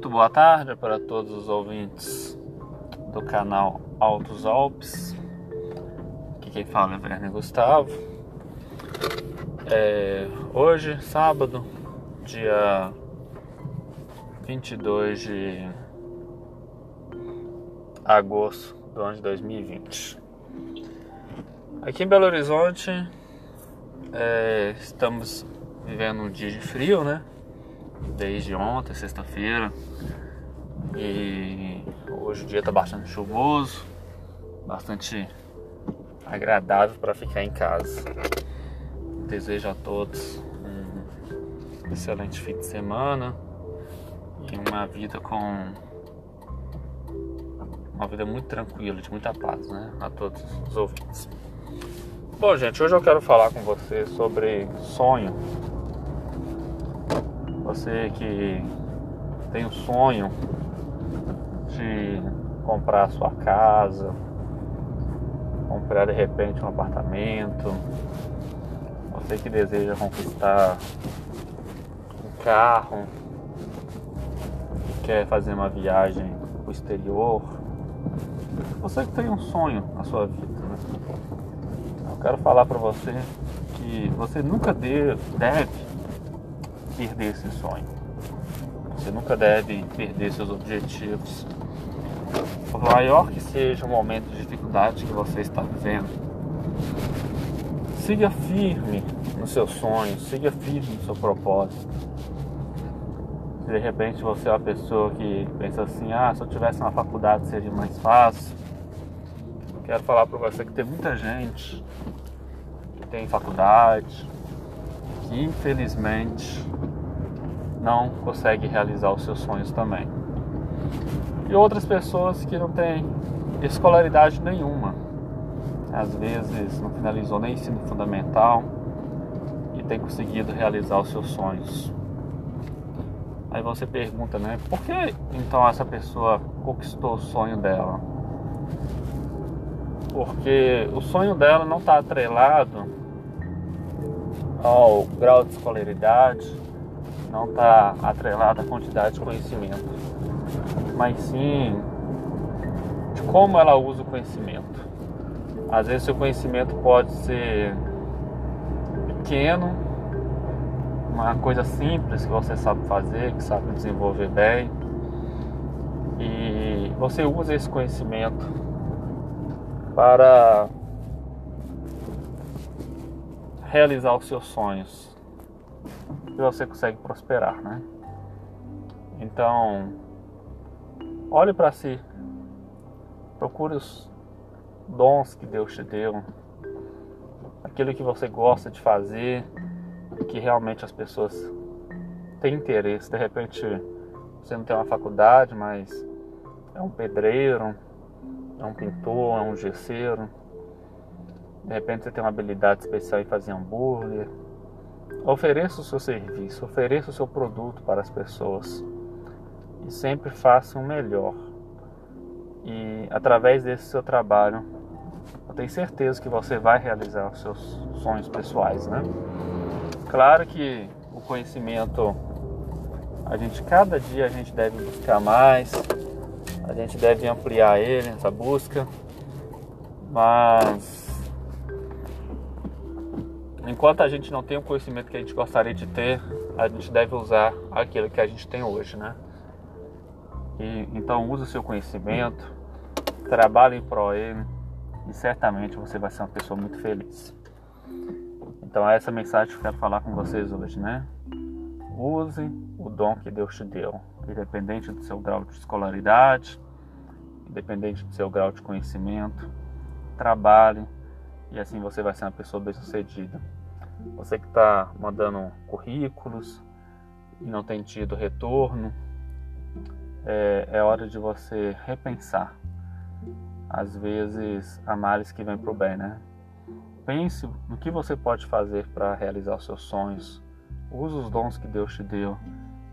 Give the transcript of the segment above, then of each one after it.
Muito boa tarde para todos os ouvintes do canal Altos Alpes. Aqui quem fala é Werner Gustavo. É, hoje, sábado, dia 22 de agosto do ano de 2020. Aqui em Belo Horizonte, é, estamos vivendo um dia de frio, né? Desde ontem, sexta-feira. E hoje o dia está bastante chuvoso, bastante agradável para ficar em casa. Desejo a todos um excelente fim de semana e uma vida com uma vida muito tranquila, de muita paz, né? A todos os ouvintes. Bom, gente, hoje eu quero falar com você sobre sonho. Você que tem o sonho de comprar a sua casa, comprar de repente um apartamento, você que deseja conquistar um carro, quer fazer uma viagem para o exterior, você que tem um sonho na sua vida, né? Eu quero falar para você que você nunca deve perder esse sonho. Você nunca deve perder seus objetivos. Por maior que seja o momento de dificuldade que você está vivendo, siga firme no seu sonho, siga firme no seu propósito. Se de repente você é uma pessoa que pensa assim, ah, se eu tivesse uma faculdade seria mais fácil. Quero falar para você que tem muita gente que tem faculdade, que infelizmente não consegue realizar os seus sonhos também e outras pessoas que não têm escolaridade nenhuma. Às vezes não finalizou nem ensino fundamental e tem conseguido realizar os seus sonhos. Aí você pergunta, né? Por que então essa pessoa conquistou o sonho dela? Porque o sonho dela não está atrelado ao grau de escolaridade, não está atrelado à quantidade de conhecimento mas sim de como ela usa o conhecimento. Às vezes o conhecimento pode ser pequeno, uma coisa simples que você sabe fazer, que sabe desenvolver bem. E você usa esse conhecimento para realizar os seus sonhos. E você consegue prosperar, né? Então, Olhe para si. Procure os dons que Deus te deu. Aquilo que você gosta de fazer, que realmente as pessoas têm interesse. De repente, você não tem uma faculdade, mas é um pedreiro, é um pintor, é um gesseiro. De repente você tem uma habilidade especial em fazer hambúrguer. Ofereça o seu serviço, ofereça o seu produto para as pessoas e sempre faça o melhor. E através desse seu trabalho, eu tenho certeza que você vai realizar os seus sonhos pessoais, né? Claro que o conhecimento a gente cada dia a gente deve buscar mais, a gente deve ampliar ele, essa busca, mas enquanto a gente não tem o conhecimento que a gente gostaria de ter, a gente deve usar aquilo que a gente tem hoje, né? E, então use o seu conhecimento, trabalhe em prol ele e certamente você vai ser uma pessoa muito feliz. Então é essa mensagem que eu quero falar com vocês hoje, né? Use o dom que Deus te deu, independente do seu grau de escolaridade, independente do seu grau de conhecimento, trabalhe e assim você vai ser uma pessoa bem-sucedida. Você que está mandando currículos e não tem tido retorno, é, é hora de você repensar. Às vezes, há males que vêm para o bem, né? Pense no que você pode fazer para realizar os seus sonhos. Use os dons que Deus te deu.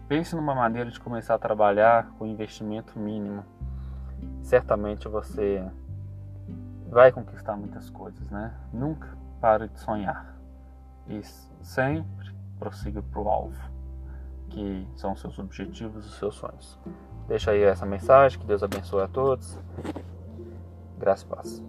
Pense numa maneira de começar a trabalhar com investimento mínimo. Certamente você vai conquistar muitas coisas, né? Nunca pare de sonhar e sempre prossiga para o alvo, que são seus objetivos e seus sonhos. Deixa aí essa mensagem, que Deus abençoe a todos. Graças e paz.